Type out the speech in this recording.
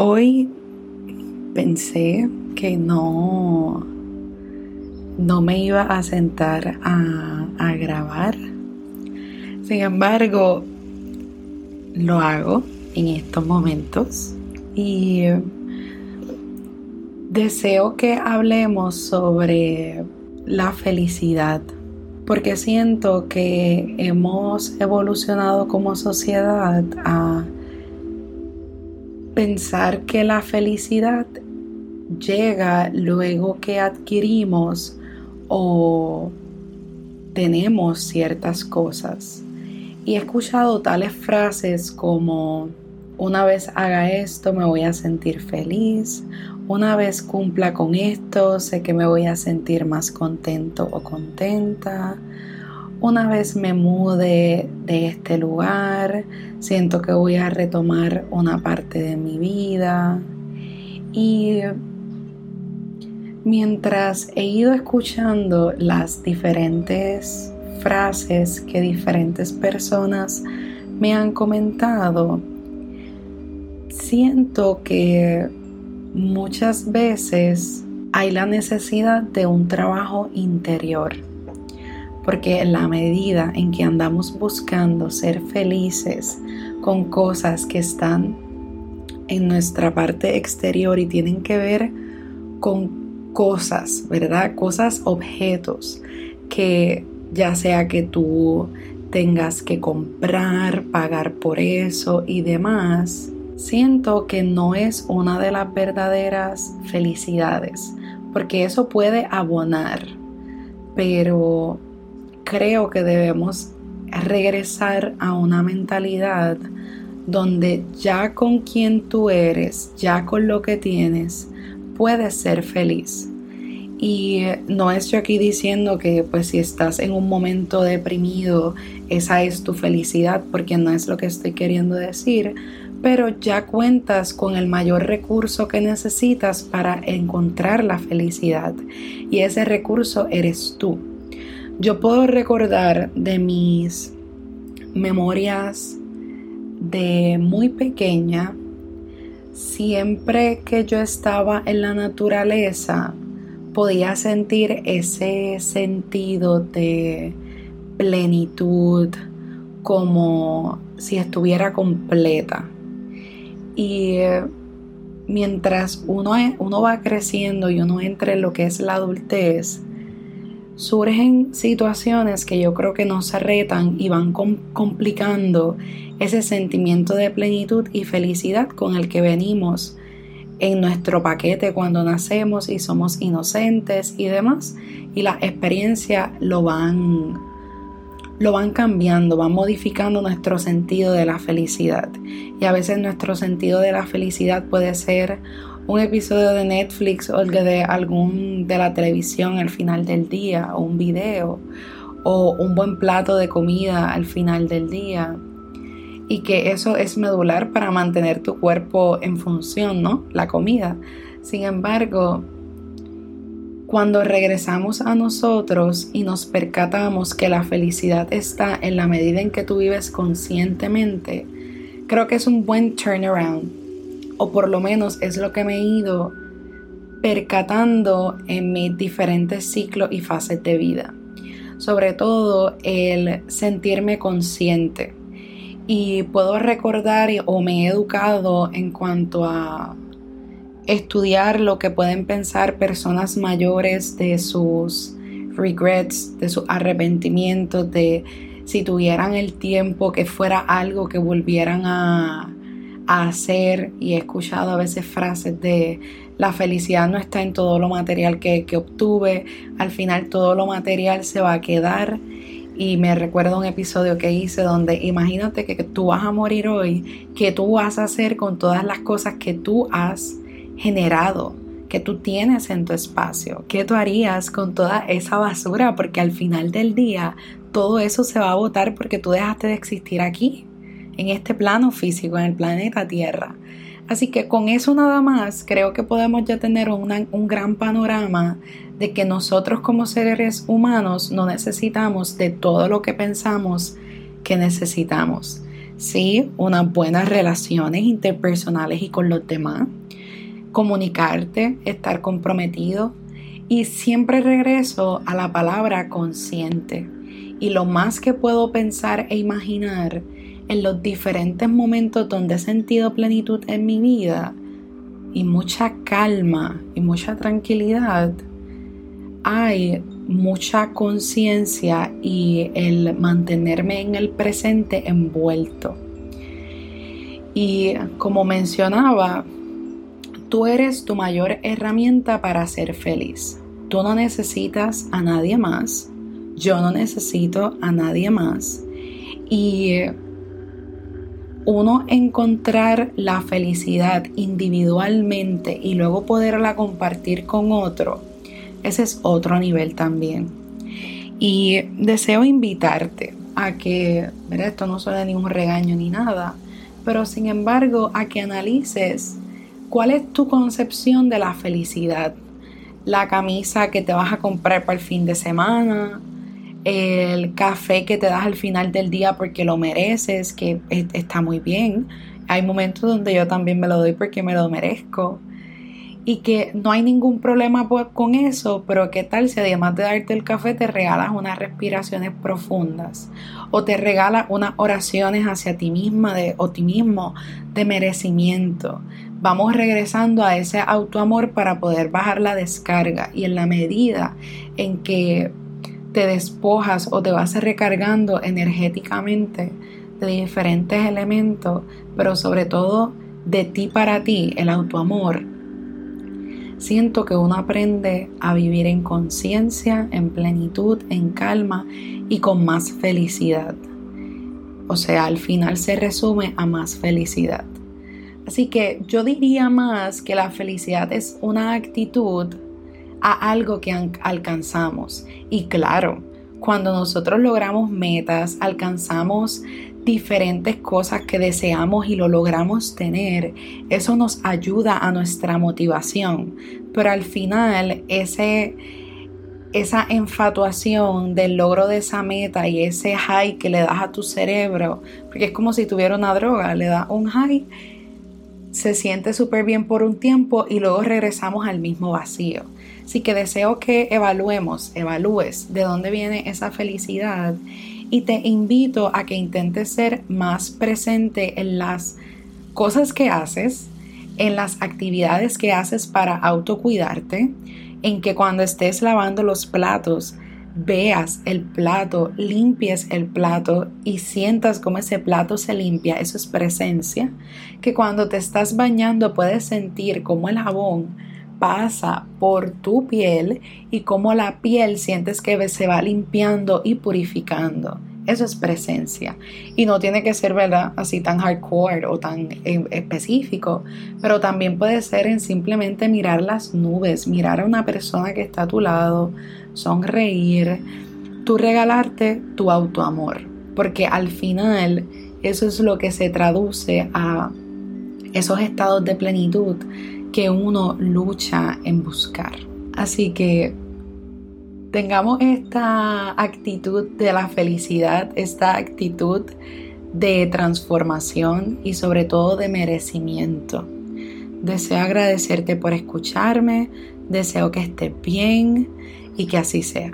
Hoy pensé que no, no me iba a sentar a, a grabar. Sin embargo, lo hago en estos momentos y deseo que hablemos sobre la felicidad porque siento que hemos evolucionado como sociedad a pensar que la felicidad llega luego que adquirimos o tenemos ciertas cosas. Y he escuchado tales frases como una vez haga esto me voy a sentir feliz, una vez cumpla con esto sé que me voy a sentir más contento o contenta, una vez me mude de este lugar, siento que voy a retomar una parte de mi vida. Y mientras he ido escuchando las diferentes frases que diferentes personas me han comentado, siento que muchas veces hay la necesidad de un trabajo interior porque en la medida en que andamos buscando ser felices con cosas que están en nuestra parte exterior y tienen que ver con cosas, ¿verdad? Cosas, objetos que ya sea que tú tengas que comprar, pagar por eso y demás, siento que no es una de las verdaderas felicidades, porque eso puede abonar, pero creo que debemos regresar a una mentalidad donde ya con quien tú eres, ya con lo que tienes, puedes ser feliz. Y no estoy aquí diciendo que pues si estás en un momento deprimido, esa es tu felicidad, porque no es lo que estoy queriendo decir, pero ya cuentas con el mayor recurso que necesitas para encontrar la felicidad. Y ese recurso eres tú. Yo puedo recordar de mis memorias de muy pequeña, siempre que yo estaba en la naturaleza, podía sentir ese sentido de plenitud, como si estuviera completa. Y eh, mientras uno, uno va creciendo y uno entra en lo que es la adultez, surgen situaciones que yo creo que nos retan y van complicando ese sentimiento de plenitud y felicidad con el que venimos en nuestro paquete cuando nacemos y somos inocentes y demás. Y las experiencias lo van, lo van cambiando, van modificando nuestro sentido de la felicidad. Y a veces nuestro sentido de la felicidad puede ser un episodio de Netflix o de algún de la televisión al final del día, o un video, o un buen plato de comida al final del día. Y que eso es medular para mantener tu cuerpo en función, ¿no? La comida. Sin embargo, cuando regresamos a nosotros y nos percatamos que la felicidad está en la medida en que tú vives conscientemente, creo que es un buen turnaround o por lo menos es lo que me he ido percatando en mis diferentes ciclos y fases de vida. Sobre todo el sentirme consciente. Y puedo recordar o me he educado en cuanto a estudiar lo que pueden pensar personas mayores de sus regrets, de sus arrepentimientos, de si tuvieran el tiempo que fuera algo que volvieran a, hacer y he escuchado a veces frases de la felicidad no está en todo lo material que, que obtuve, al final todo lo material se va a quedar. Y me recuerdo un episodio que hice donde imagínate que, tú vas a morir hoy, que tú vas a hacer con todas las cosas que tú has generado, que tú tienes en tu espacio, qué tú harías con toda esa basura, porque al final del día todo eso se va a botar porque tú dejaste de existir aquí en este plano físico, en el planeta Tierra. Así que con eso nada más creo que podemos ya tener un gran panorama de que nosotros como seres humanos no necesitamos de todo lo que pensamos que necesitamos. sí, unas buenas relaciones interpersonales y con los demás, comunicarte, estar comprometido y siempre regreso a la palabra consciente y lo más que puedo pensar e imaginar en los diferentes momentos donde he sentido plenitud en mi vida y mucha calma y mucha tranquilidad, hay mucha conciencia y el mantenerme en el presente envuelto. Y como mencionaba, tú eres tu mayor herramienta para ser feliz. Tú no necesitas a nadie más. Yo no necesito a nadie más. Y uno encontrar la felicidad individualmente y luego poderla compartir con otro, ese es otro nivel también. Y deseo invitarte a que, esto no suena ni un regaño ni nada, pero sin embargo a que analices cuál es tu concepción de la felicidad. La camisa que te vas a comprar para el fin de semana, el café que te das al final del día porque lo mereces, que está muy bien. Hay momentos donde yo también me lo doy porque me lo merezco. Y que no hay ningún problema con eso, pero ¿qué tal si además de darte el café te regalas unas respiraciones profundas? O te regalas unas oraciones hacia ti misma de optimismo, de merecimiento. Vamos regresando a ese autoamor para poder bajar la descarga y en la medida en que te despojas o te vas recargando energéticamente de diferentes elementos, pero sobre todo de ti para ti, el autoamor, siento que uno aprende a vivir en conciencia, en plenitud, en calma y con más felicidad. O sea, al final se resume a más felicidad. Así que yo diría más que la felicidad es una actitud a algo que alcanzamos. Y claro, cuando nosotros logramos metas, alcanzamos diferentes cosas que deseamos y lo logramos tener, eso nos ayuda a nuestra motivación. Pero al final, ese, esa enfatuación del logro de esa meta y ese high que le das a tu cerebro, porque es como si tuviera una droga, le da un high, se siente súper bien por un tiempo y luego regresamos al mismo vacío. Así que deseo que evaluemos, evalúes de dónde viene esa felicidad y te invito a que intentes ser más presente en las cosas que haces, en las actividades que haces para autocuidarte, en que cuando estés lavando los platos, veas el plato, limpies el plato y sientas cómo ese plato se limpia, eso es presencia, que cuando te estás bañando puedes sentir cómo el jabón pasa por tu piel y cómo la piel sientes que se va limpiando y purificando. Eso es presencia. Y no tiene que ser, ¿verdad? Así tan hardcore o tan eh, específico. Pero también puede ser en simplemente mirar las nubes, mirar a una persona que está a tu lado, sonreír, tú regalarte tu autoamor. Porque al final eso es lo que se traduce a esos estados de plenitud que uno lucha en buscar. Así que tengamos esta actitud de la felicidad, esta actitud de transformación y sobre todo de merecimiento. Deseo agradecerte por escucharme, deseo que estés bien y que así sea.